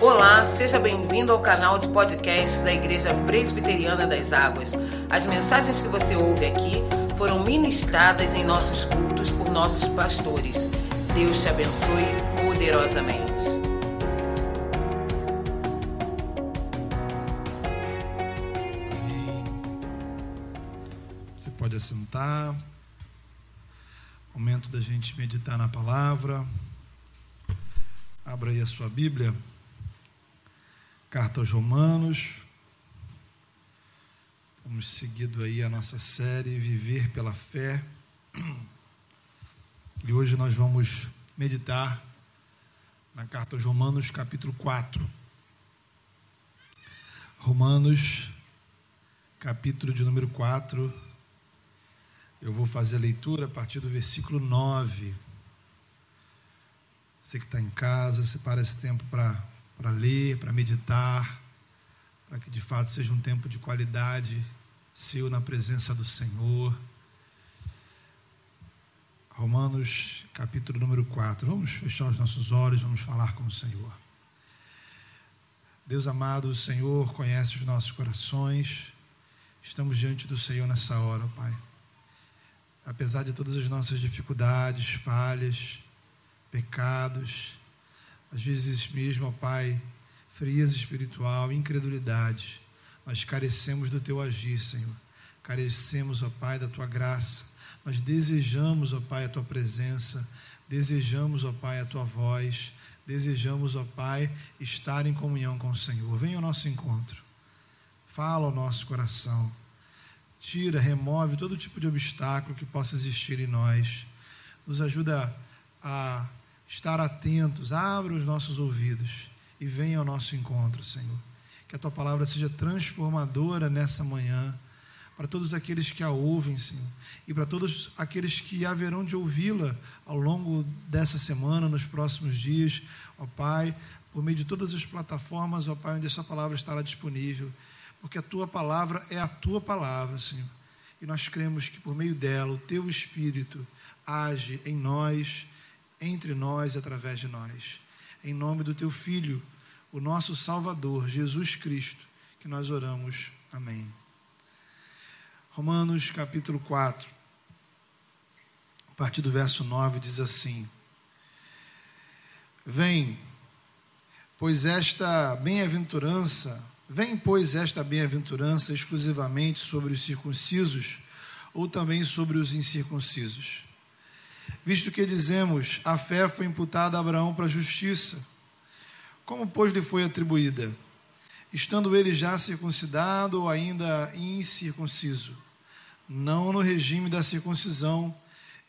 Olá, seja bem-vindo ao canal de podcast da Igreja Presbiteriana das Águas. As mensagens que você ouve aqui foram ministradas em nossos cultos por nossos pastores. Deus te abençoe poderosamente. Você pode assentar. Momento da gente meditar na palavra. Abra aí a sua Bíblia. Carta aos Romanos. Estamos seguindo aí a nossa série Viver pela Fé. E hoje nós vamos meditar na Carta aos Romanos, capítulo 4. Romanos, capítulo de número 4. Eu vou fazer a leitura a partir do versículo 9. Você que está em casa, separa esse tempo para para ler, para meditar, para que de fato seja um tempo de qualidade seu na presença do Senhor. Romanos, capítulo número 4. Vamos fechar os nossos olhos, vamos falar com o Senhor. Deus amado, o Senhor conhece os nossos corações. Estamos diante do Senhor nessa hora, Pai. Apesar de todas as nossas dificuldades, falhas, pecados, às vezes mesmo, ó Pai, frieza espiritual, incredulidade, nós carecemos do Teu agir, Senhor. Carecemos, ó Pai, da Tua graça. Nós desejamos, ó Pai, a Tua presença. Desejamos, ó Pai, a Tua voz. Desejamos, ó Pai, estar em comunhão com o Senhor. Venha ao nosso encontro. Fala ao nosso coração. Tira, remove todo tipo de obstáculo que possa existir em nós. Nos ajuda a estar atentos, abra os nossos ouvidos e venha ao nosso encontro, Senhor. Que a tua palavra seja transformadora nessa manhã, para todos aqueles que a ouvem, Senhor, e para todos aqueles que haverão de ouvi-la ao longo dessa semana, nos próximos dias, ó Pai, por meio de todas as plataformas, ó Pai, onde essa palavra estará disponível, porque a tua palavra é a tua palavra, Senhor. E nós cremos que por meio dela o teu Espírito age em nós entre nós e através de nós. Em nome do teu Filho, o nosso Salvador, Jesus Cristo, que nós oramos. Amém. Romanos capítulo 4, a partir do verso 9, diz assim: Vem, pois esta bem-aventurança, vem, pois, esta bem-aventurança exclusivamente sobre os circuncisos ou também sobre os incircuncisos visto que dizemos, a fé foi imputada a Abraão para a justiça. Como, pois, lhe foi atribuída? Estando ele já circuncidado ou ainda incircunciso? Não no regime da circuncisão,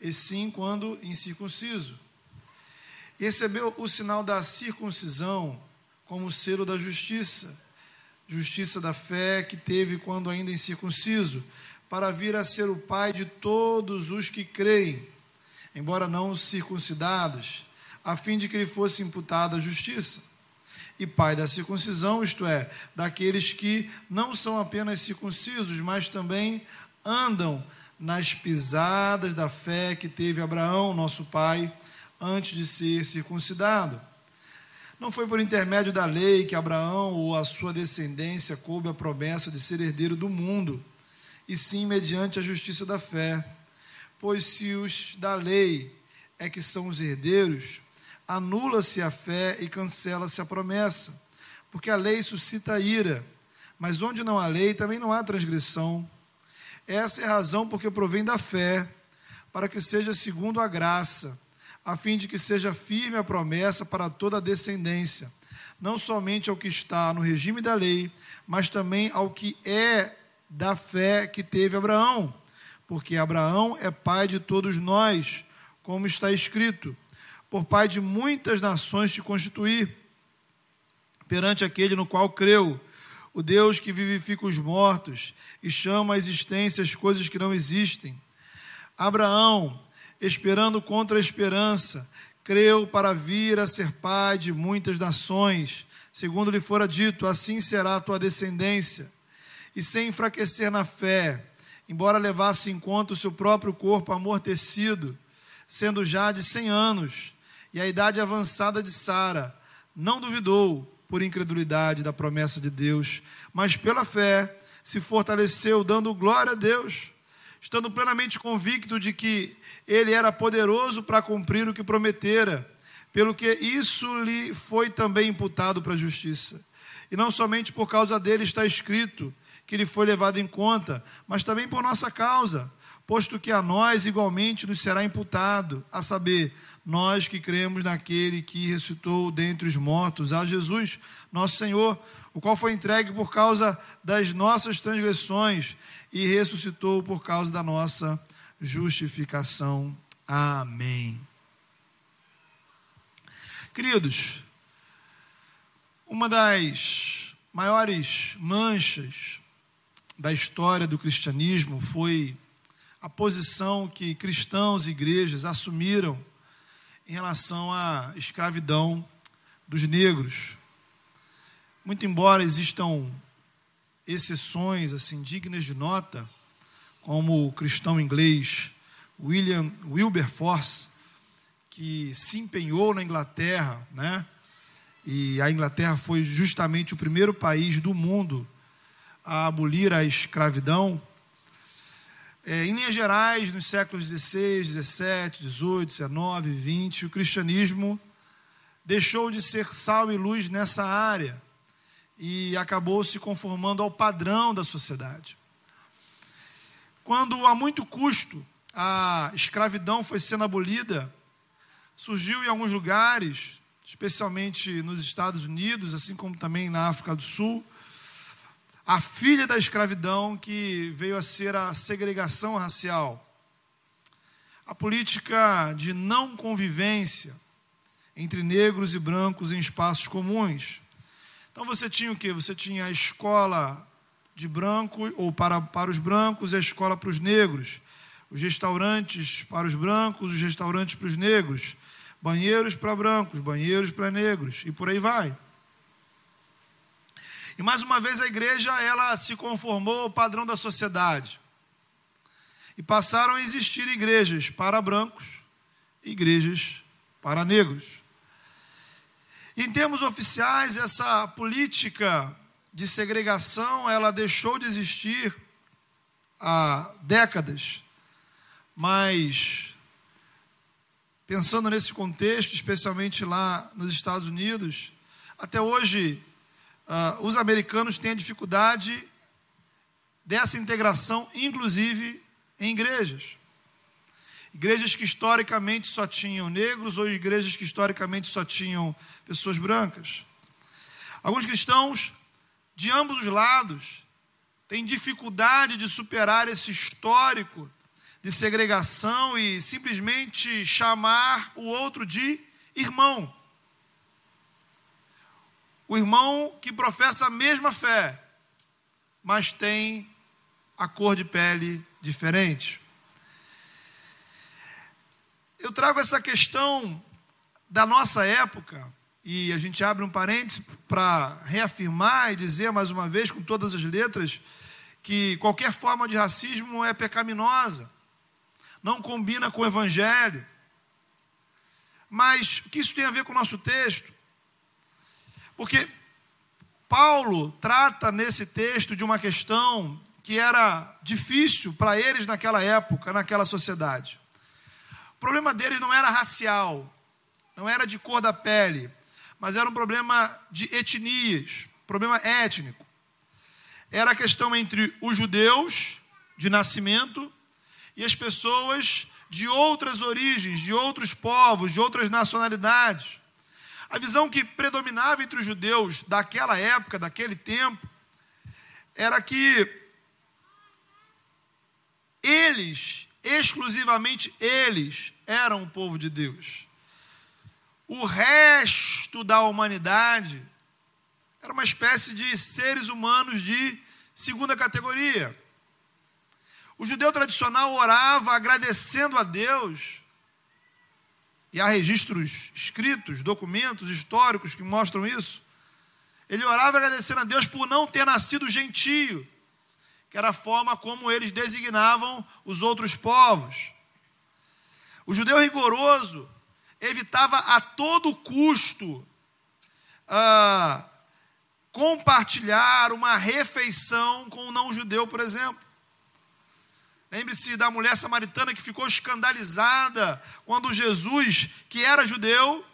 e sim quando incircunciso. Recebeu o sinal da circuncisão como selo da justiça, justiça da fé que teve quando ainda incircunciso, para vir a ser o pai de todos os que creem embora não circuncidados, a fim de que lhe fosse imputada a justiça. E pai da circuncisão, isto é, daqueles que não são apenas circuncisos, mas também andam nas pisadas da fé que teve Abraão, nosso pai, antes de ser circuncidado. Não foi por intermédio da lei que Abraão ou a sua descendência coube a promessa de ser herdeiro do mundo, e sim mediante a justiça da fé Pois se os da lei é que são os herdeiros, anula-se a fé e cancela-se a promessa, porque a lei suscita ira, mas onde não há lei também não há transgressão. Essa é a razão porque provém da fé, para que seja segundo a graça, a fim de que seja firme a promessa para toda a descendência, não somente ao que está no regime da lei, mas também ao que é da fé que teve Abraão porque Abraão é pai de todos nós, como está escrito: por pai de muitas nações te constituí, perante aquele no qual creu, o Deus que vivifica os mortos e chama à existência as coisas que não existem. Abraão, esperando contra a esperança, creu para vir a ser pai de muitas nações, segundo lhe fora dito: assim será a tua descendência. E sem enfraquecer na fé, embora levasse em conta o seu próprio corpo amortecido, sendo já de cem anos, e a idade avançada de Sara, não duvidou, por incredulidade da promessa de Deus, mas pela fé se fortaleceu, dando glória a Deus, estando plenamente convicto de que ele era poderoso para cumprir o que prometera, pelo que isso lhe foi também imputado para a justiça. E não somente por causa dele está escrito que ele foi levado em conta, mas também por nossa causa, posto que a nós igualmente nos será imputado, a saber, nós que cremos naquele que ressuscitou dentre os mortos, a Jesus, nosso Senhor, o qual foi entregue por causa das nossas transgressões e ressuscitou por causa da nossa justificação. Amém. Queridos, uma das maiores manchas da história do cristianismo foi a posição que cristãos e igrejas assumiram em relação à escravidão dos negros. Muito embora existam exceções assim dignas de nota, como o cristão inglês William Wilberforce, que se empenhou na Inglaterra, né? E a Inglaterra foi justamente o primeiro país do mundo a abolir a escravidão. É, em linhas gerais, nos séculos XVI, XVII, XVIII, XIX, XX, o cristianismo deixou de ser sal e luz nessa área e acabou se conformando ao padrão da sociedade. Quando a muito custo a escravidão foi sendo abolida, surgiu em alguns lugares, especialmente nos Estados Unidos, assim como também na África do Sul, a filha da escravidão que veio a ser a segregação racial. A política de não convivência entre negros e brancos em espaços comuns. Então você tinha o que? Você tinha a escola de branco ou para, para os brancos e a escola para os negros. Os restaurantes para os brancos, os restaurantes para os negros. Banheiros para brancos, banheiros para negros e por aí vai. E mais uma vez a igreja ela se conformou ao padrão da sociedade. E passaram a existir igrejas para brancos igrejas para negros. Em termos oficiais, essa política de segregação, ela deixou de existir há décadas. Mas pensando nesse contexto, especialmente lá nos Estados Unidos, até hoje uh, os americanos têm a dificuldade dessa integração, inclusive em igrejas. Igrejas que historicamente só tinham negros ou igrejas que historicamente só tinham pessoas brancas. Alguns cristãos de ambos os lados têm dificuldade de superar esse histórico de segregação e simplesmente chamar o outro de irmão o irmão que professa a mesma fé, mas tem a cor de pele diferente. Eu trago essa questão da nossa época, e a gente abre um parênteses para reafirmar e dizer mais uma vez, com todas as letras, que qualquer forma de racismo é pecaminosa, não combina com o Evangelho. Mas o que isso tem a ver com o nosso texto? Porque Paulo trata nesse texto de uma questão que era difícil para eles naquela época, naquela sociedade. O problema deles não era racial, não era de cor da pele, mas era um problema de etnias, problema étnico. Era a questão entre os judeus de nascimento e as pessoas de outras origens, de outros povos, de outras nacionalidades. A visão que predominava entre os judeus daquela época, daquele tempo, era que eles, exclusivamente eles, eram o povo de Deus. O resto da humanidade era uma espécie de seres humanos de segunda categoria. O judeu tradicional orava agradecendo a Deus e há registros escritos, documentos históricos que mostram isso. Ele orava agradecendo a Deus por não ter nascido gentio, que era a forma como eles designavam os outros povos. O judeu rigoroso evitava a todo custo ah, compartilhar uma refeição com um não-judeu, por exemplo. Lembre-se da mulher samaritana que ficou escandalizada quando Jesus, que era judeu,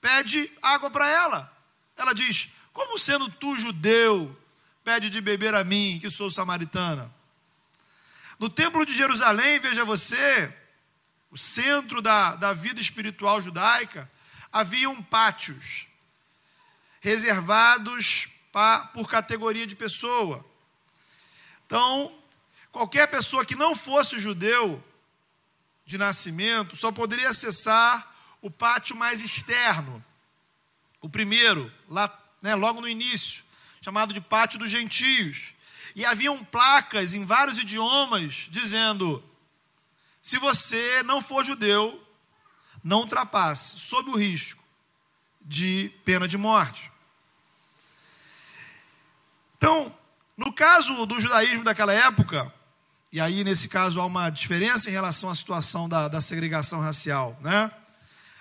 pede água para ela. Ela diz: Como sendo tu judeu, pede de beber a mim, que sou samaritana? No templo de Jerusalém, veja você, o centro da, da vida espiritual judaica, haviam pátios reservados pa, por categoria de pessoa. Então, qualquer pessoa que não fosse judeu de nascimento só poderia acessar o pátio mais externo, o primeiro, lá, né, logo no início, chamado de Pátio dos Gentios. E haviam placas em vários idiomas dizendo: se você não for judeu, não ultrapasse, sob o risco de pena de morte. Então, no caso do judaísmo daquela época, e aí nesse caso há uma diferença em relação à situação da, da segregação racial, né?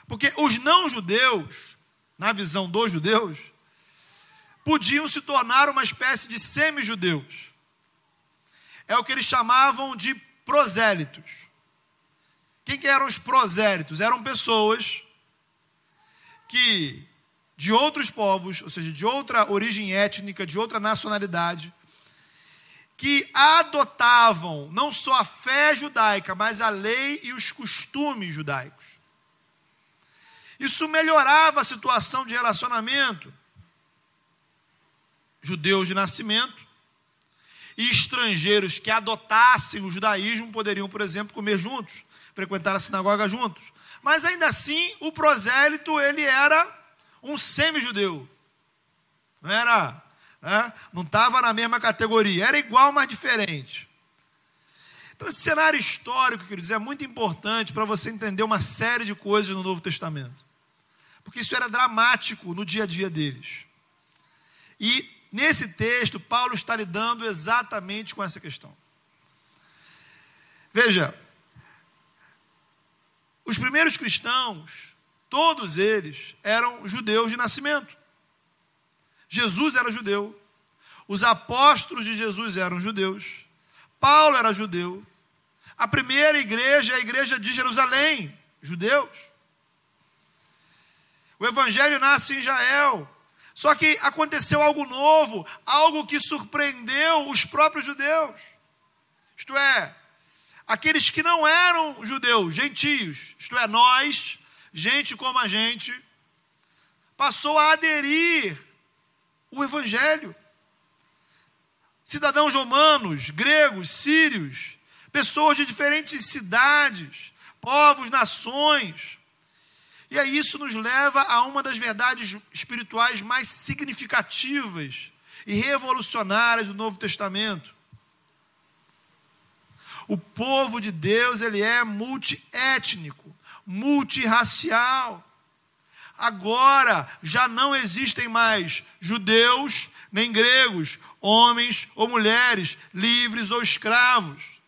Porque os não-judeus, na visão dos judeus, podiam se tornar uma espécie de semi-judeus. É o que eles chamavam de prosélitos. Quem que eram os prosélitos? Eram pessoas que de outros povos, ou seja, de outra origem étnica, de outra nacionalidade, que adotavam não só a fé judaica, mas a lei e os costumes judaicos. Isso melhorava a situação de relacionamento. Judeus de nascimento e estrangeiros que adotassem o judaísmo poderiam, por exemplo, comer juntos, frequentar a sinagoga juntos. Mas ainda assim, o prosélito ele era um semi-judeu. Não era, né? não estava na mesma categoria, era igual, mas diferente. Então, esse cenário histórico, queridos, é muito importante para você entender uma série de coisas no Novo Testamento porque isso era dramático no dia a dia deles. E nesse texto, Paulo está lidando exatamente com essa questão. Veja, os primeiros cristãos, todos eles eram judeus de nascimento. Jesus era judeu, os apóstolos de Jesus eram judeus, Paulo era judeu, a primeira igreja é a igreja de Jerusalém, judeus. O evangelho nasce em Israel. Só que aconteceu algo novo, algo que surpreendeu os próprios judeus. Isto é, aqueles que não eram judeus, gentios, isto é, nós, gente como a gente, passou a aderir o evangelho. Cidadãos romanos, gregos, sírios, pessoas de diferentes cidades, povos, nações, e aí isso nos leva a uma das verdades espirituais mais significativas e revolucionárias do Novo Testamento. O povo de Deus, ele é multiétnico, multirracial. Agora já não existem mais judeus nem gregos, homens ou mulheres, livres ou escravos.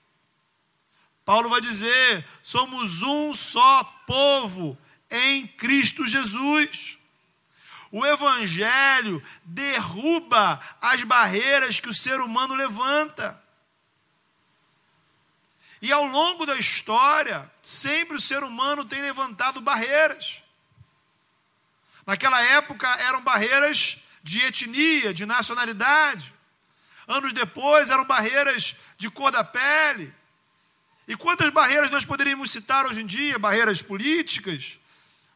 Paulo vai dizer: somos um só povo em Cristo Jesus. O Evangelho derruba as barreiras que o ser humano levanta. E ao longo da história, sempre o ser humano tem levantado barreiras. Naquela época eram barreiras de etnia, de nacionalidade. Anos depois eram barreiras de cor da pele. E quantas barreiras nós poderíamos citar hoje em dia? Barreiras políticas,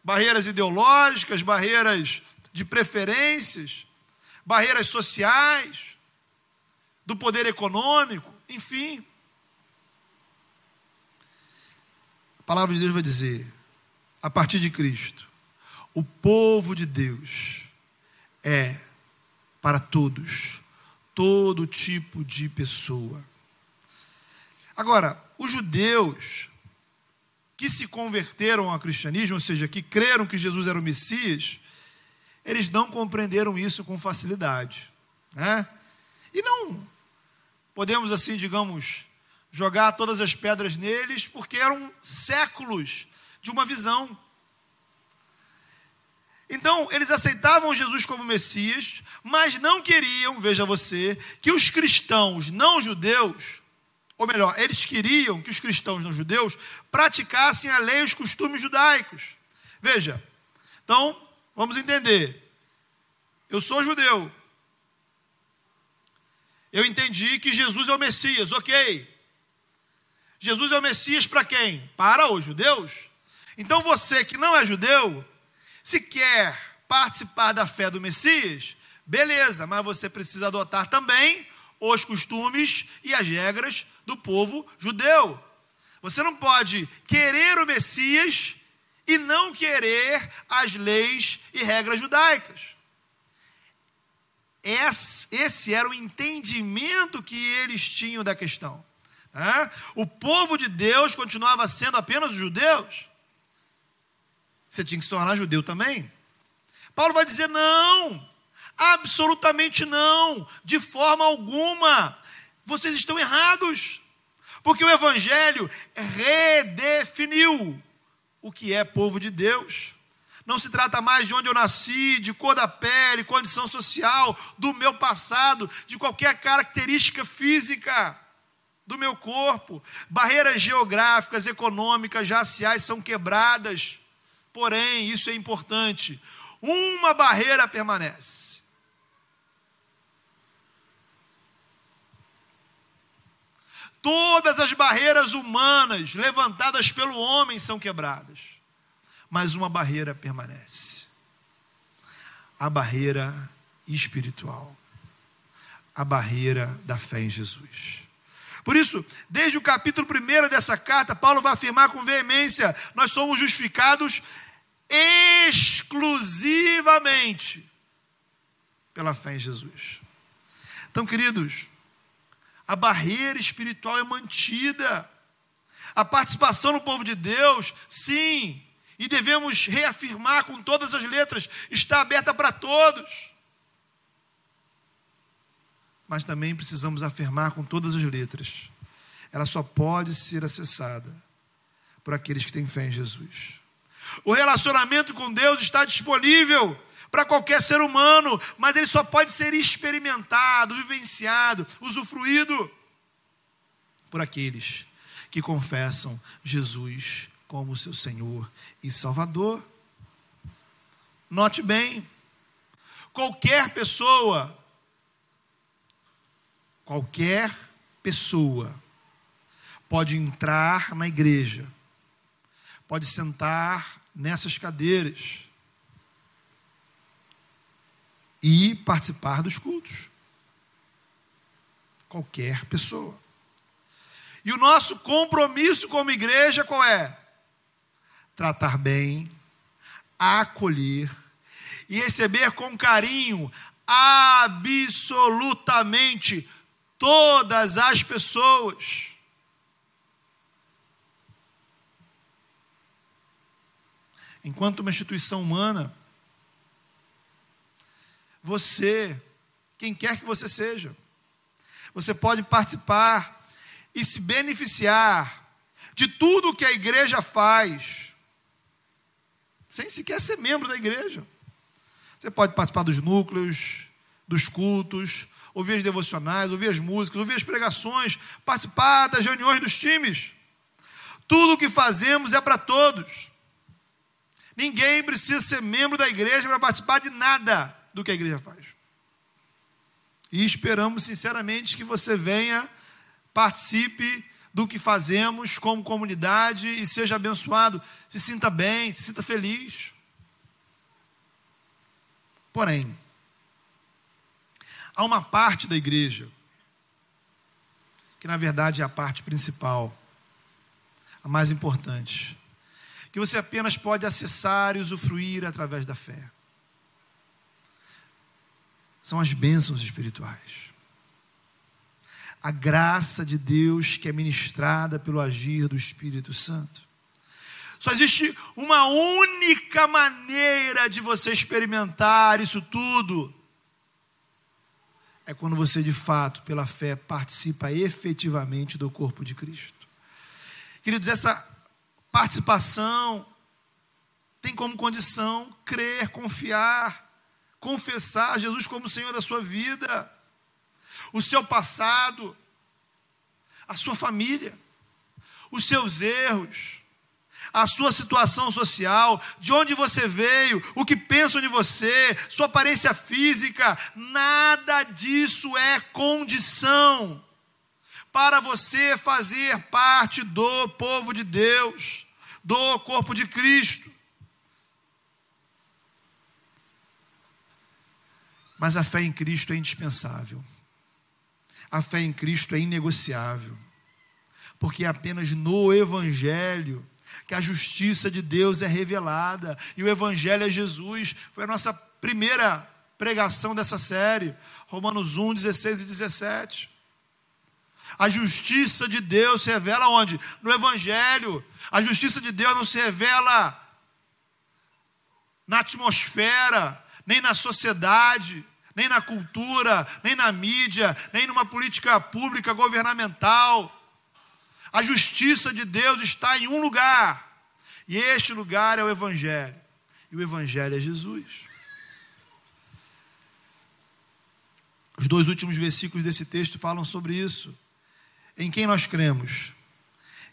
barreiras ideológicas, barreiras de preferências, barreiras sociais, do poder econômico, enfim. A palavra de Deus vai dizer, a partir de Cristo, o povo de Deus é para todos, todo tipo de pessoa. Agora, os judeus que se converteram ao cristianismo, ou seja, que creram que Jesus era o Messias, eles não compreenderam isso com facilidade. Né? E não podemos, assim, digamos, jogar todas as pedras neles, porque eram séculos de uma visão. Então, eles aceitavam Jesus como Messias, mas não queriam, veja você, que os cristãos não judeus, ou melhor, eles queriam que os cristãos não judeus praticassem a lei e os costumes judaicos. Veja, então, vamos entender. Eu sou judeu. Eu entendi que Jesus é o Messias, ok. Jesus é o Messias para quem? Para os judeus. Então você que não é judeu, se quer participar da fé do Messias, beleza, mas você precisa adotar também os costumes e as regras do povo judeu. Você não pode querer o Messias e não querer as leis e regras judaicas. Esse era o entendimento que eles tinham da questão. O povo de Deus continuava sendo apenas os judeus você tinha que se tornar judeu também. Paulo vai dizer: não, absolutamente não, de forma alguma. Vocês estão errados, porque o Evangelho redefiniu o que é povo de Deus. Não se trata mais de onde eu nasci, de cor da pele, condição social, do meu passado, de qualquer característica física do meu corpo. Barreiras geográficas, econômicas, raciais são quebradas. Porém, isso é importante: uma barreira permanece. Todas as barreiras humanas levantadas pelo homem são quebradas, mas uma barreira permanece a barreira espiritual, a barreira da fé em Jesus. Por isso, desde o capítulo 1 dessa carta, Paulo vai afirmar com veemência: nós somos justificados exclusivamente pela fé em Jesus. Então, queridos, a barreira espiritual é mantida. A participação no povo de Deus, sim, e devemos reafirmar com todas as letras, está aberta para todos. Mas também precisamos afirmar com todas as letras, ela só pode ser acessada por aqueles que têm fé em Jesus. O relacionamento com Deus está disponível para qualquer ser humano, mas ele só pode ser experimentado, vivenciado, usufruído por aqueles que confessam Jesus como seu Senhor e Salvador. Note bem, qualquer pessoa, qualquer pessoa pode entrar na igreja, pode sentar nessas cadeiras e participar dos cultos. Qualquer pessoa. E o nosso compromisso como igreja qual é? Tratar bem, acolher e receber com carinho absolutamente todas as pessoas. enquanto uma instituição humana, você, quem quer que você seja, você pode participar e se beneficiar de tudo que a igreja faz, sem sequer ser membro da igreja. Você pode participar dos núcleos, dos cultos, ouvir as devocionais, ouvir as músicas, ouvir as pregações, participar das reuniões dos times. Tudo o que fazemos é para todos. Ninguém precisa ser membro da igreja para participar de nada do que a igreja faz. E esperamos sinceramente que você venha, participe do que fazemos como comunidade e seja abençoado, se sinta bem, se sinta feliz. Porém, há uma parte da igreja que na verdade é a parte principal, a mais importante, que você apenas pode acessar e usufruir através da fé. São as bênçãos espirituais. A graça de Deus que é ministrada pelo agir do Espírito Santo. Só existe uma única maneira de você experimentar isso tudo. É quando você, de fato, pela fé, participa efetivamente do corpo de Cristo. Queridos, essa participação tem como condição crer, confiar, confessar Jesus como Senhor da sua vida, o seu passado, a sua família, os seus erros, a sua situação social, de onde você veio, o que pensam de você, sua aparência física, nada disso é condição para você fazer parte do povo de Deus, do corpo de Cristo. Mas a fé em Cristo é indispensável. A fé em Cristo é inegociável. Porque é apenas no Evangelho que a justiça de Deus é revelada. E o Evangelho é Jesus. Foi a nossa primeira pregação dessa série. Romanos 1, 16 e 17. A justiça de Deus se revela onde? No Evangelho. A justiça de Deus não se revela na atmosfera, nem na sociedade, nem na cultura, nem na mídia, nem numa política pública governamental. A justiça de Deus está em um lugar, e este lugar é o Evangelho, e o Evangelho é Jesus. Os dois últimos versículos desse texto falam sobre isso. Em quem nós cremos?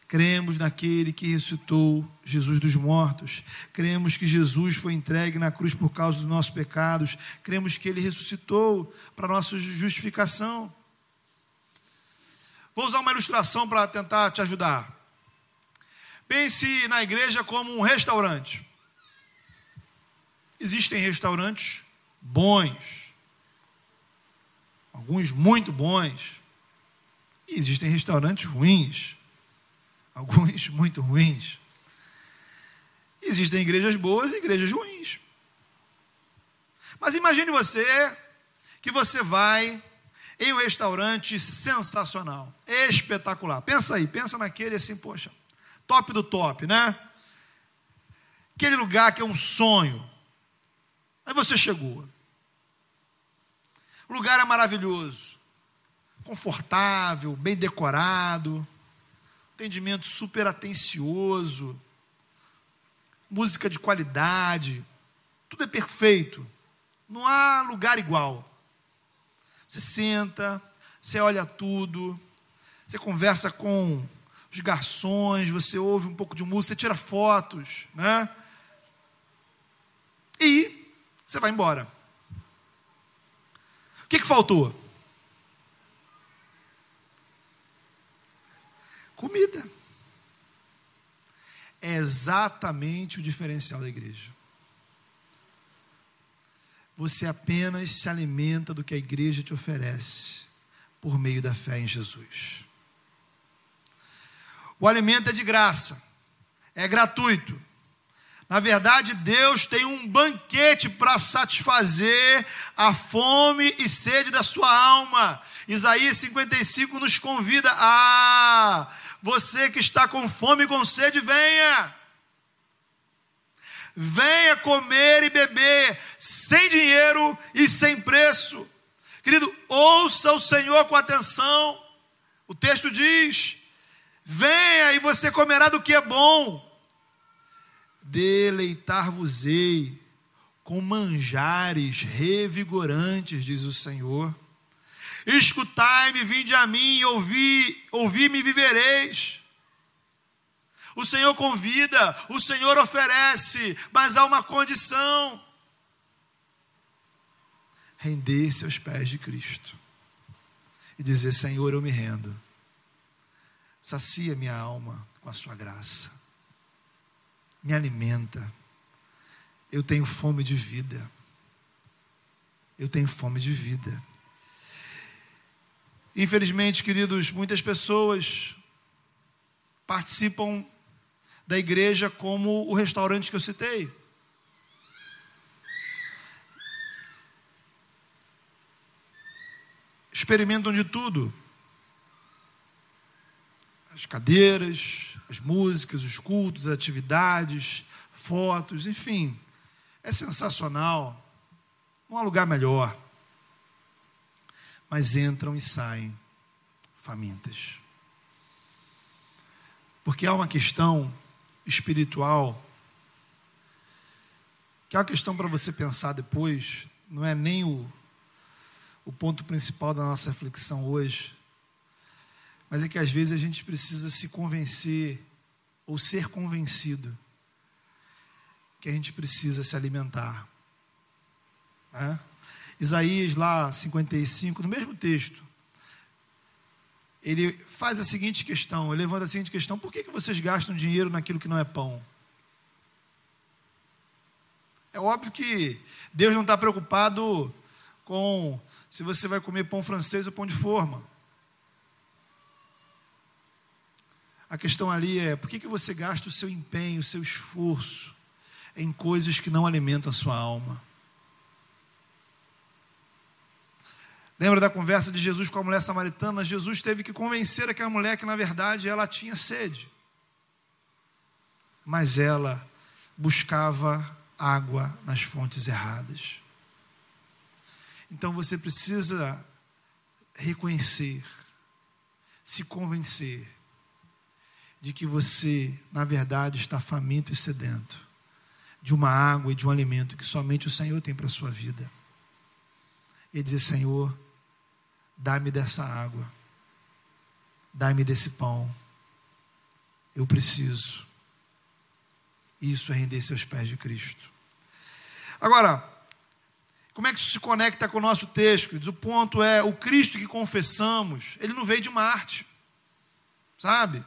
Cremos naquele que ressuscitou Jesus dos mortos. Cremos que Jesus foi entregue na cruz por causa dos nossos pecados. Cremos que ele ressuscitou para nossa justificação. Vou usar uma ilustração para tentar te ajudar. Pense na igreja como um restaurante. Existem restaurantes bons, alguns muito bons, e existem restaurantes ruins, alguns muito ruins. Existem igrejas boas e igrejas ruins. Mas imagine você que você vai em um restaurante sensacional, espetacular. Pensa aí, pensa naquele assim, poxa, top do top, né? Aquele lugar que é um sonho. Aí você chegou. O lugar é maravilhoso, confortável, bem decorado, atendimento super atencioso, música de qualidade, tudo é perfeito. Não há lugar igual. Você senta, você olha tudo, você conversa com os garçons, você ouve um pouco de música, você tira fotos, né? E você vai embora. O que, que faltou? Comida. É exatamente o diferencial da igreja você apenas se alimenta do que a igreja te oferece por meio da fé em Jesus. O alimento é de graça, é gratuito. Na verdade, Deus tem um banquete para satisfazer a fome e sede da sua alma. Isaías 55 nos convida a você que está com fome e com sede, venha venha comer e beber, sem dinheiro e sem preço. Querido, ouça o Senhor com atenção. O texto diz: venha e você comerá do que é bom. Deleitar-vos-ei com manjares revigorantes, diz o Senhor. Escutai-me, vinde a mim, ouvi, ouvi-me e vivereis. O Senhor convida, o Senhor oferece, mas há uma condição: render-se aos pés de Cristo e dizer: Senhor, eu me rendo. Sacia minha alma com a sua graça, me alimenta. Eu tenho fome de vida. Eu tenho fome de vida. Infelizmente, queridos, muitas pessoas participam da igreja como o restaurante que eu citei. Experimentam de tudo. As cadeiras, as músicas, os cultos, as atividades, fotos, enfim. É sensacional. Não há lugar melhor. Mas entram e saem famintas. Porque há uma questão espiritual que é uma questão para você pensar depois, não é nem o, o ponto principal da nossa reflexão hoje, mas é que às vezes a gente precisa se convencer ou ser convencido que a gente precisa se alimentar. Né? Isaías, lá 55, no mesmo texto, ele faz a seguinte questão, ele levanta a seguinte questão: por que, que vocês gastam dinheiro naquilo que não é pão? É óbvio que Deus não está preocupado com se você vai comer pão francês ou pão de forma. A questão ali é por que, que você gasta o seu empenho, o seu esforço em coisas que não alimentam a sua alma? Lembra da conversa de Jesus com a mulher samaritana? Jesus teve que convencer aquela mulher que, na verdade, ela tinha sede. Mas ela buscava água nas fontes erradas. Então você precisa reconhecer, se convencer de que você, na verdade, está faminto e sedento de uma água e de um alimento que somente o Senhor tem para a sua vida. E dizer: Senhor, Dá-me dessa água. Dá-me desse pão. Eu preciso. Isso é render-se aos pés de Cristo. Agora, como é que isso se conecta com o nosso texto? Diz, o ponto é: o Cristo que confessamos, ele não veio de Marte, sabe?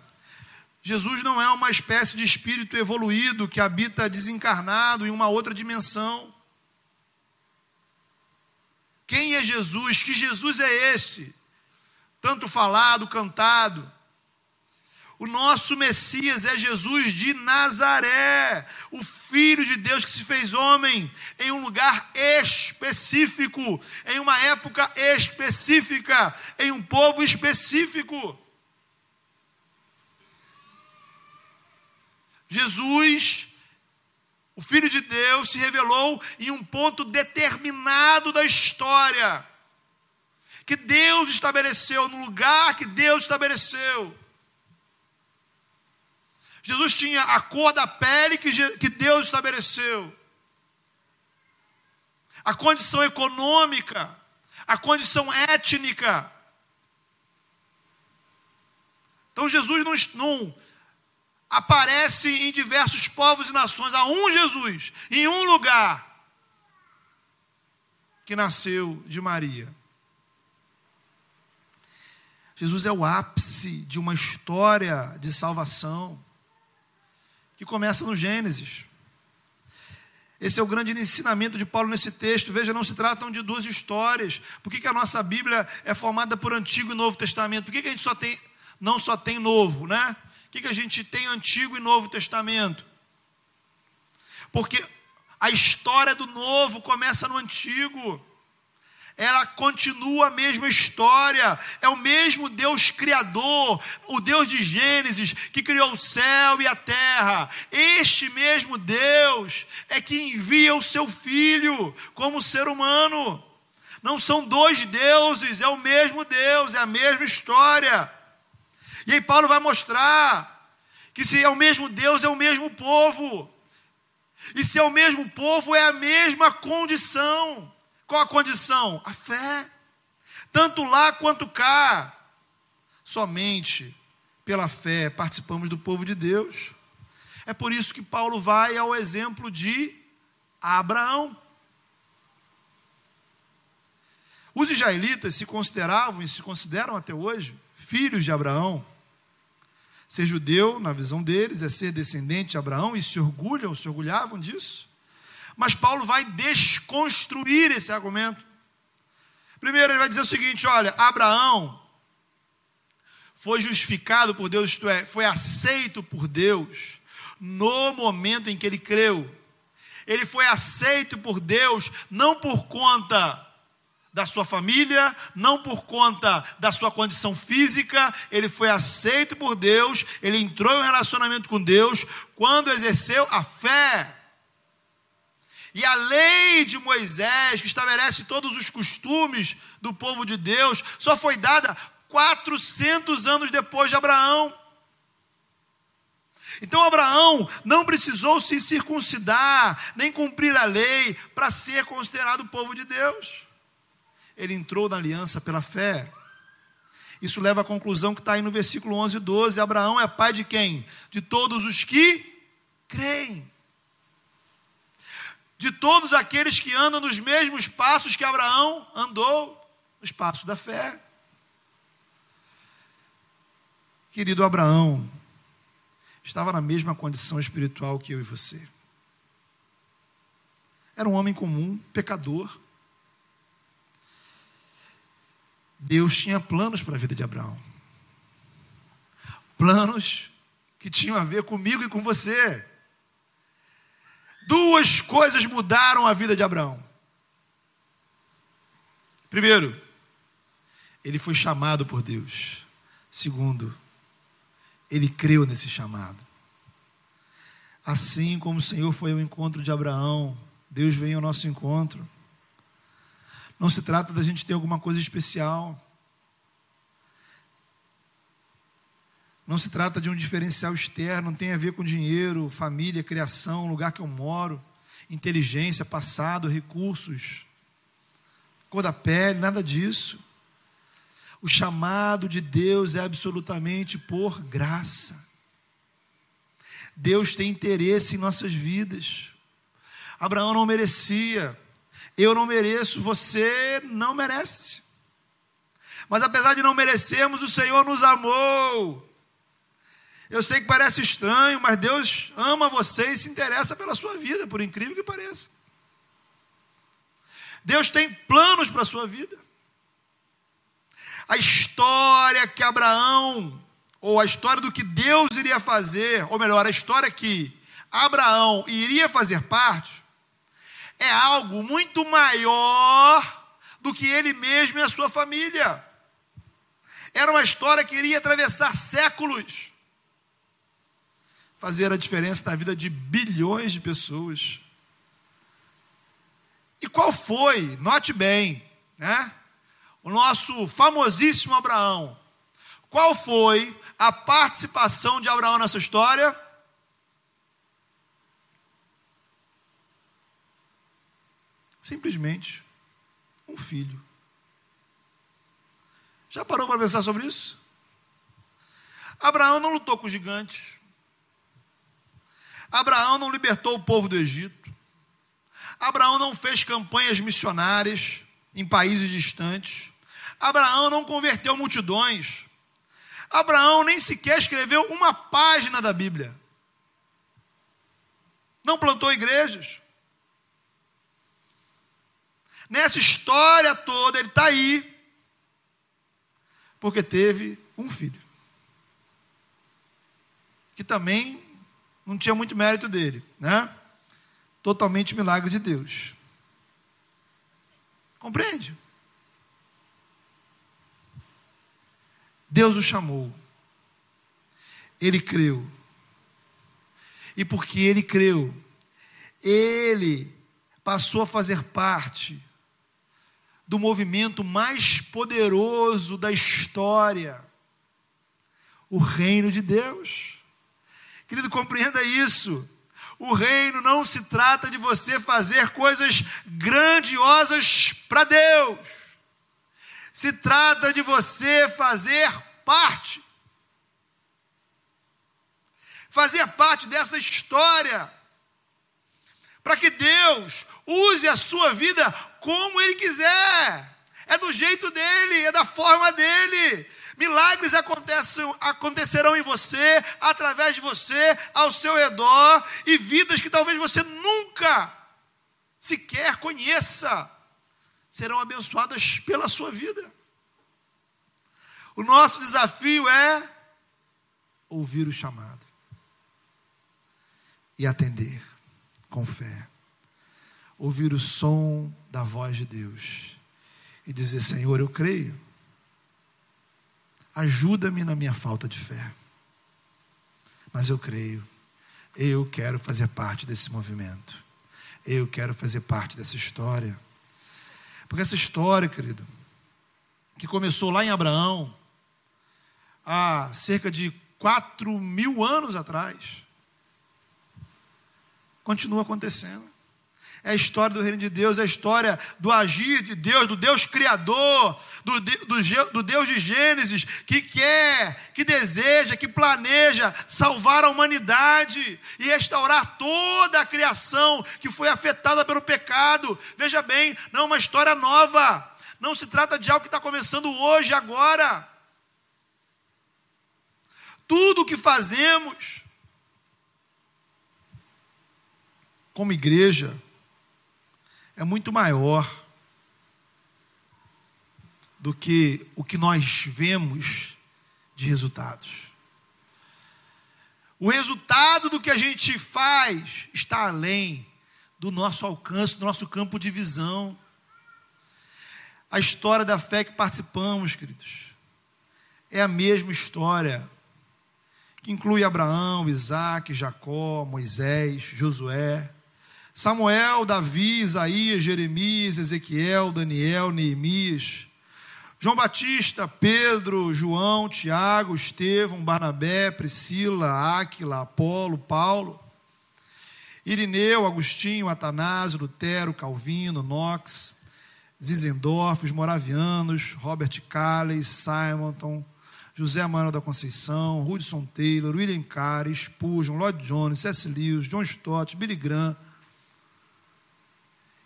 Jesus não é uma espécie de espírito evoluído que habita desencarnado em uma outra dimensão. Quem é Jesus? Que Jesus é esse? Tanto falado, cantado. O nosso Messias é Jesus de Nazaré, o Filho de Deus que se fez homem em um lugar específico, em uma época específica, em um povo específico. Jesus o Filho de Deus se revelou em um ponto determinado da história, que Deus estabeleceu, no lugar que Deus estabeleceu. Jesus tinha a cor da pele que, Deus estabeleceu, a condição econômica, a condição étnica. Então Jesus não, não aparece em diversos povos e nações. Há um Jesus, em um lugar, que nasceu de Maria. Jesus é o ápice de uma história de salvação que começa no Gênesis. Esse é o grande ensinamento de Paulo nesse texto. Veja, não se tratam de duas histórias. Por que, que a nossa Bíblia é formada por Antigo e Novo Testamento? Por que, que a gente só tem, não só tem Novo, né? Que, que a gente tem Antigo e Novo Testamento? Porque a história do Novo começa no Antigo. Ela continua a mesma história. É o mesmo Deus Criador, o Deus de Gênesis, que criou o céu e a terra. Este mesmo Deus é que envia o seu Filho como ser humano. Não são dois deuses, é o mesmo Deus, é a mesma história. E aí Paulo vai mostrar que se é o mesmo Deus, é o mesmo povo. E se é o mesmo povo, é a mesma condição. Qual a condição? A fé. Tanto lá quanto cá. Somente pela fé participamos do povo de Deus. É por isso que Paulo vai ao exemplo de Abraão. Os israelitas se consideravam e se consideram até hoje filhos de Abraão. Ser judeu, na visão deles, é ser descendente de Abraão e se orgulham, se orgulhavam disso. Mas Paulo vai desconstruir esse argumento. Primeiro, ele vai dizer o seguinte: olha, Abraão foi justificado por Deus, isto é, foi aceito por Deus no momento em que ele creu. Ele foi aceito por Deus não por conta da sua família, não por conta da sua condição física, ele foi aceito por Deus, ele entrou em um relacionamento com Deus quando exerceu a fé. E a lei de Moisés, que estabelece todos os costumes do povo de Deus, só foi dada 400 anos depois de Abraão. Então Abraão não precisou se circuncidar, nem cumprir a lei para ser considerado povo de Deus. Ele entrou na aliança pela fé. Isso leva à conclusão que está aí no versículo 11 e 12: Abraão é pai de quem? De todos os que creem. De todos aqueles que andam nos mesmos passos que Abraão andou, nos passos da fé. Querido Abraão, estava na mesma condição espiritual que eu e você. Era um homem comum, pecador. Deus tinha planos para a vida de Abraão. Planos que tinham a ver comigo e com você. Duas coisas mudaram a vida de Abraão. Primeiro, ele foi chamado por Deus. Segundo, ele creu nesse chamado. Assim como o Senhor foi ao encontro de Abraão, Deus veio ao nosso encontro. Não se trata da gente ter alguma coisa especial. Não se trata de um diferencial externo, não tem a ver com dinheiro, família, criação, lugar que eu moro, inteligência, passado, recursos, cor da pele, nada disso. O chamado de Deus é absolutamente por graça. Deus tem interesse em nossas vidas. Abraão não merecia, eu não mereço, você não merece. Mas apesar de não merecermos, o Senhor nos amou. Eu sei que parece estranho, mas Deus ama você e se interessa pela sua vida, por incrível que pareça. Deus tem planos para a sua vida a história que Abraão, ou a história do que Deus iria fazer, ou melhor, a história que Abraão iria fazer parte, é algo muito maior do que ele mesmo e a sua família. Era uma história que iria atravessar séculos, fazer a diferença na vida de bilhões de pessoas. E qual foi? Note bem, né? o nosso famosíssimo Abraão. Qual foi a participação de Abraão nessa história? Simplesmente um filho. Já parou para pensar sobre isso? Abraão não lutou com gigantes. Abraão não libertou o povo do Egito. Abraão não fez campanhas missionárias em países distantes. Abraão não converteu multidões. Abraão nem sequer escreveu uma página da Bíblia. Não plantou igrejas. Nessa história toda, ele está aí, porque teve um filho. Que também não tinha muito mérito dele, né? Totalmente milagre de Deus. Compreende? Deus o chamou. Ele creu. E porque ele creu, ele passou a fazer parte do movimento mais poderoso da história o reino de Deus. Querido, compreenda isso. O reino não se trata de você fazer coisas grandiosas para Deus se trata de você fazer parte. Fazer parte dessa história. Para que Deus use a sua vida como Ele quiser. É do jeito dele, é da forma dele. Milagres acontecerão em você, através de você, ao seu redor, e vidas que talvez você nunca sequer conheça serão abençoadas pela sua vida. O nosso desafio é ouvir o chamado e atender com fé. Ouvir o som da voz de Deus e dizer: Senhor, eu creio. Ajuda-me na minha falta de fé. Mas eu creio. Eu quero fazer parte desse movimento. Eu quero fazer parte dessa história. Porque essa história, querido, que começou lá em Abraão, há cerca de quatro mil anos atrás. Continua acontecendo. É a história do reino de Deus, é a história do agir de Deus, do Deus Criador, do, do, do, Deus de Gênesis, que quer, que deseja, que planeja salvar a humanidade e restaurar toda a criação que foi afetada pelo pecado. Veja bem, não é uma história nova, não se trata de algo que está começando hoje, agora. Tudo o que fazemos, como igreja, é muito maior do que o que nós vemos de resultados. O resultado do que a gente faz está além do nosso alcance, do nosso campo de visão. A história da fé que participamos, queridos, é a mesma história que inclui Abraão, Isaac, Jacó, Moisés, Josué, Samuel, Davi, Isaías, Jeremias, Ezequiel, Daniel, Neemias, João Batista, Pedro, João, Tiago, Estevão, Barnabé, Priscila, Áquila, Apolo, Paulo, Irineu, Agostinho, Atanásio, Lutero, Calvino, Knox, Zizendorf, os Moravianos, Robert Calles, Simonton, José Manuel da Conceição, Hudson Taylor, William Carey, Spurgeon, Lloyd Jones, C.S. Lewis, John Stott, Billy Graham,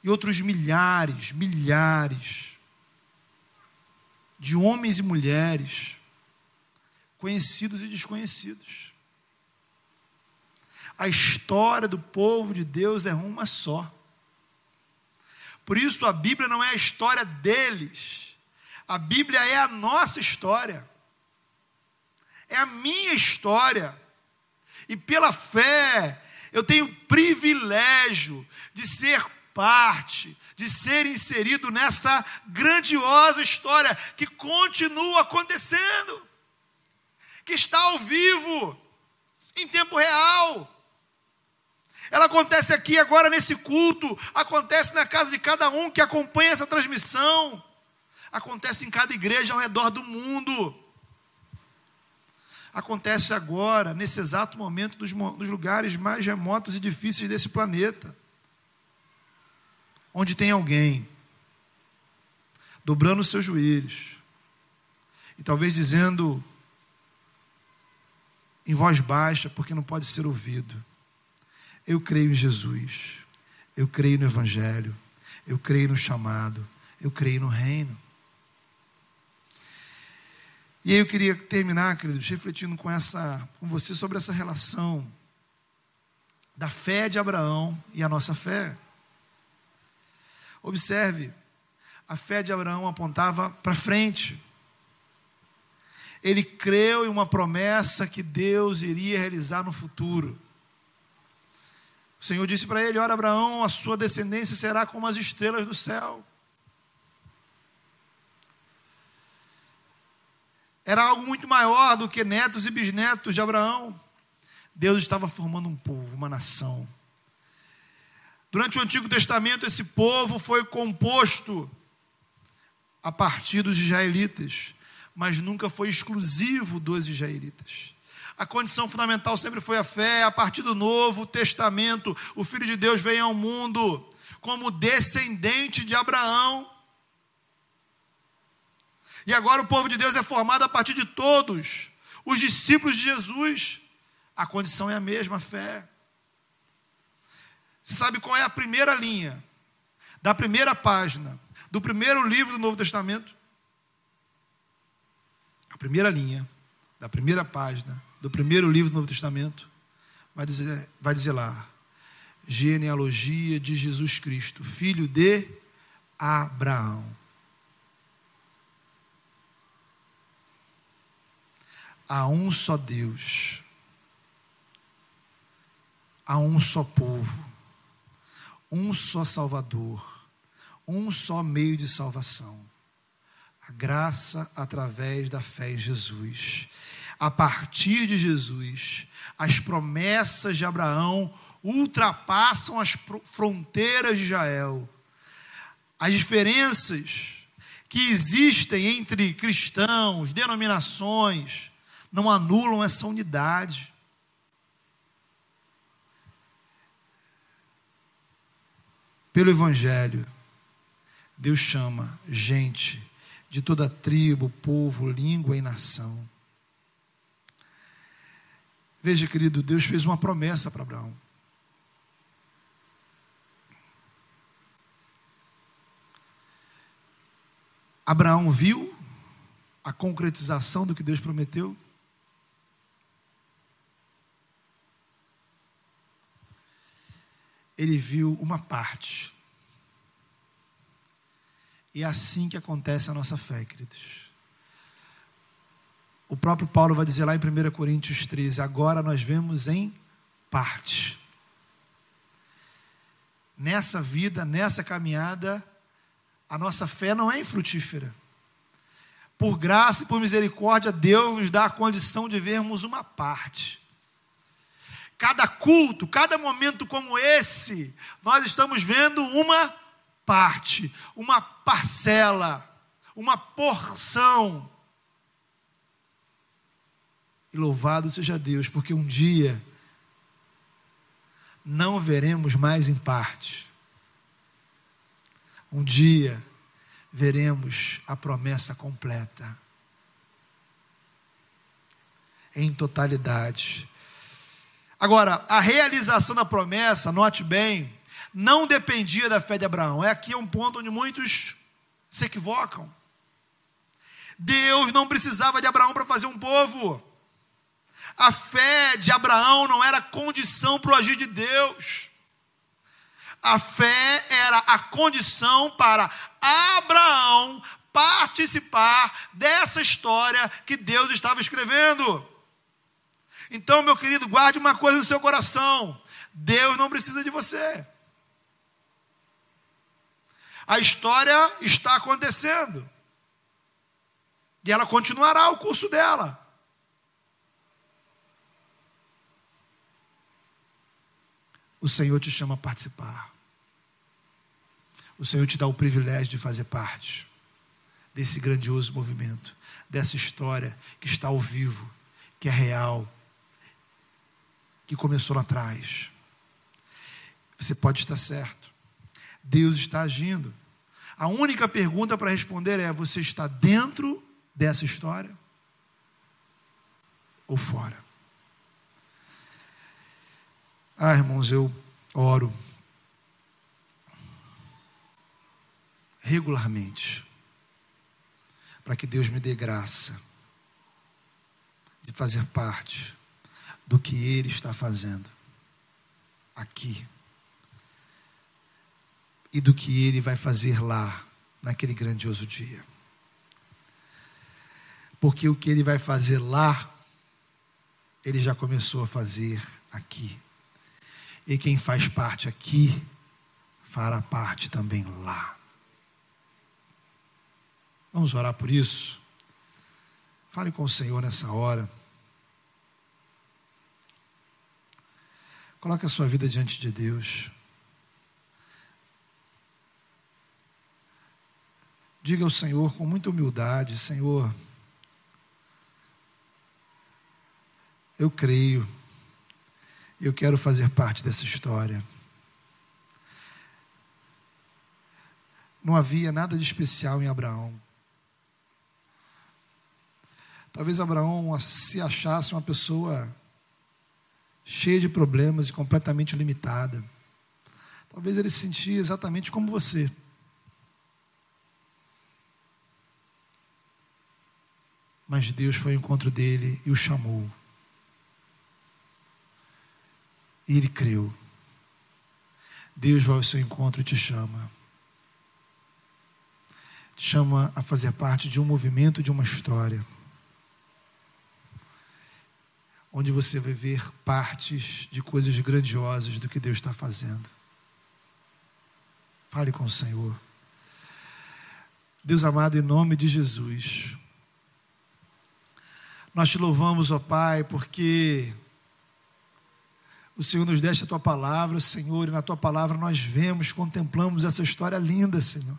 e outros milhares, milhares de homens e mulheres, conhecidos e desconhecidos. A história do povo de Deus é uma só. Por isso a Bíblia não é a história deles, a Bíblia é a nossa história, é a minha história, e pela fé eu tenho o privilégio de ser parte, de ser inserido nessa grandiosa história que continua acontecendo, que está ao vivo, em tempo real. Ela acontece aqui agora nesse culto, acontece na casa de cada um que acompanha essa transmissão, acontece em cada igreja ao redor do mundo. Acontece agora, nesse exato momento, dos, lugares mais remotos e difíceis desse planeta onde tem alguém dobrando os seus joelhos e talvez dizendo em voz baixa, porque não pode ser ouvido: Eu creio em Jesus, eu creio no Evangelho, eu creio no chamado, eu creio no reino. E aí eu queria terminar, queridos, refletindo com essa, com você sobre essa relação da fé de Abraão e a nossa fé. Observe, a fé de Abraão apontava para frente. Ele creu em uma promessa que Deus iria realizar no futuro. O Senhor disse para ele: Ora, Abraão, a sua descendência será como as estrelas do céu. Era algo muito maior do que netos e bisnetos de Abraão. Deus estava formando um povo, uma nação. Durante o Antigo Testamento, esse povo foi composto a partir dos israelitas, mas nunca foi exclusivo dos israelitas. A condição fundamental sempre foi a fé. A partir do Novo Testamento, o Filho de Deus vem ao mundo como descendente de Abraão. E agora o povo de Deus é formado a partir de todos os discípulos de Jesus. A condição é a mesma, a fé. Você sabe qual é a primeira linha da primeira página do primeiro livro do Novo Testamento? A primeira linha da primeira página do primeiro livro do Novo Testamento vai dizer, vai dizer lá: genealogia de Jesus Cristo, filho de Abraão. Há um só Deus, há um só povo um só Salvador, um só meio de salvação. A graça através da fé em Jesus. A partir de Jesus, as promessas de Abraão ultrapassam as fronteiras de Israel. As diferenças que existem entre cristãos, denominações, não anulam essa unidade. Pelo Evangelho, Deus chama gente de toda tribo, povo, língua e nação. Veja, querido, Deus fez uma promessa para Abraão. Abraão viu a concretização do que Deus prometeu? Ele viu uma parte. E é assim que acontece a nossa fé, queridos. O próprio Paulo vai dizer lá em 1 Coríntios 13: agora nós vemos em parte. Nessa vida, nessa caminhada, a nossa fé não é infrutífera. Por graça e por misericórdia, Deus nos dá a condição de vermos uma parte. Cada culto, cada momento como esse, nós estamos vendo uma parte, uma parcela, uma porção. E louvado seja Deus, porque um dia não veremos mais em parte. Um dia veremos a promessa completa, em totalidade. Agora, a realização da promessa, note bem, não dependia da fé de Abraão. É aqui um ponto onde muitos se equivocam. Deus não precisava de Abraão para fazer um povo. A fé de Abraão não era condição para o agir de Deus. A fé era a condição para Abraão participar dessa história que Deus estava escrevendo. Então, meu querido, guarde uma coisa no seu coração: Deus não precisa de você. A história está acontecendo. E ela continuará o curso dela. O Senhor te chama a participar o Senhor te dá o privilégio de fazer parte desse grandioso movimento, dessa história que está ao vivo, que é real, que começou lá atrás. Você pode estar certo. Deus está agindo. A única pergunta para responder é: você está dentro dessa história ou fora? Ah, irmãos, eu oro regularmente, para que Deus me dê graça de fazer parte do que Ele está fazendo aqui e do que Ele vai fazer lá, naquele grandioso dia. Porque o que Ele vai fazer lá, Ele já começou a fazer aqui. E quem faz parte aqui, fará parte também lá. Vamos orar por isso? Fale com o Senhor nessa hora. Coloque a sua vida diante de Deus. Diga ao Senhor com muita humildade: Senhor, eu creio, eu quero fazer parte dessa história. Não havia nada de especial em Abraão. Talvez Abraão se achasse uma pessoa cheia de problemas e completamente limitada. Talvez ele se sentia exatamente como você. Mas Deus foi ao encontro dele e o chamou. E ele creu. Deus vai ao seu encontro e te chama. Te chama a fazer parte de um movimento, de uma história. Onde você vai ver partes de coisas grandiosas do que Deus está fazendo. Fale com o Senhor. Deus amado, em nome de Jesus, nós te louvamos, ó Pai, porque o Senhor nos deste a tua palavra, Senhor, e na tua palavra nós vemos, contemplamos essa história linda, Senhor.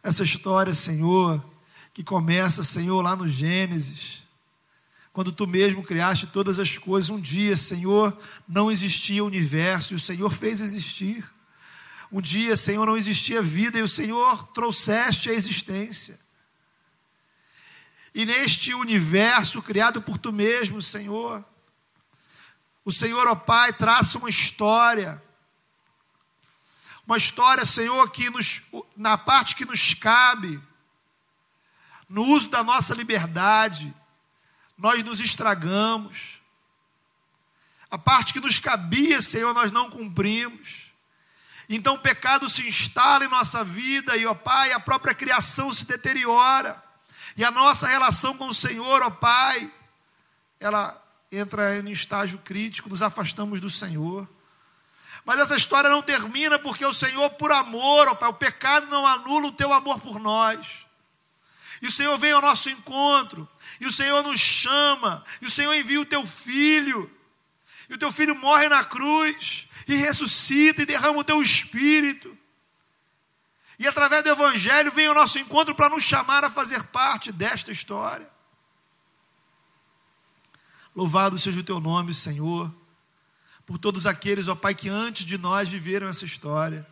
Essa história, Senhor, que começa, Senhor, lá no Gênesis quando tu mesmo criaste todas as coisas. Um dia, Senhor, não existia universo e o Senhor fez existir. Um dia, Senhor, não existia vida e o Senhor trouxeste a existência. E neste universo criado por tu mesmo, Senhor, o Senhor, ó Pai, traça uma história. Uma história, Senhor, que nos, na parte que nos cabe, no uso da nossa liberdade, nós nos estragamos. A parte que nos cabia, Senhor, nós não cumprimos. Então o pecado se instala em nossa vida e, ó Pai, a própria criação se deteriora. E a nossa relação com o Senhor, ó Pai, ela entra em estágio crítico, nos afastamos do Senhor. Mas essa história não termina porque o Senhor, por amor, ó Pai, o pecado não anula o teu amor por nós. E o Senhor vem ao nosso encontro, e o Senhor nos chama, e o Senhor envia o teu filho, e o teu filho morre na cruz, e ressuscita e derrama o teu espírito. E através do Evangelho vem ao nosso encontro para nos chamar a fazer parte desta história. Louvado seja o teu nome, Senhor, por todos aqueles, ó Pai, que antes de nós viveram essa história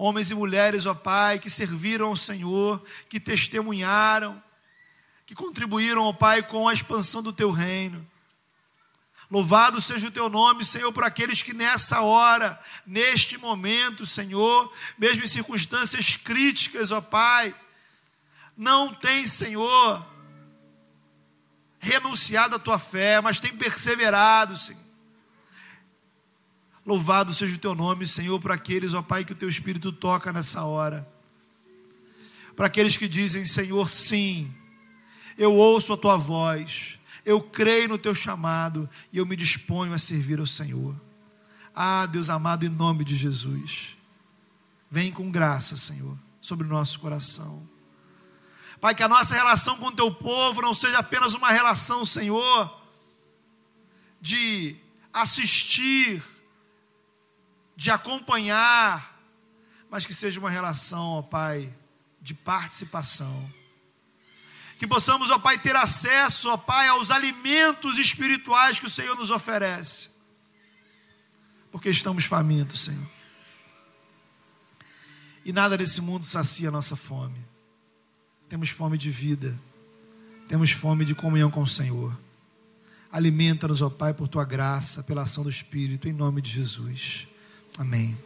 homens e mulheres, ó Pai, que serviram ao Senhor, que testemunharam, que contribuíram, ó Pai, com a expansão do teu reino. Louvado seja o teu nome, Senhor, por aqueles que nessa hora, neste momento, Senhor, mesmo em circunstâncias críticas, ó Pai, não tem, Senhor, renunciado à tua fé, mas tem perseverado, Senhor. Louvado seja o teu nome, Senhor, para aqueles, ó Pai, que o teu Espírito toca nessa hora. Para aqueles que dizem, Senhor, sim, eu ouço a tua voz, eu creio no teu chamado e eu me disponho a servir ao Senhor. Ah, Deus amado, em nome de Jesus, vem com graça, Senhor, sobre o nosso coração. Pai, que a nossa relação com o teu povo não seja apenas uma relação, Senhor, de assistir, de acompanhar, mas que seja uma relação, ó Pai, de participação. Que possamos, ó Pai, ter acesso, ó Pai, aos alimentos espirituais que o Senhor nos oferece. Porque estamos famintos, Senhor. E nada desse mundo sacia a nossa fome. Temos fome de vida. Temos fome de comunhão com o Senhor. Alimenta-nos, ó Pai, por tua graça, pela ação do Espírito, em nome de Jesus. Amém.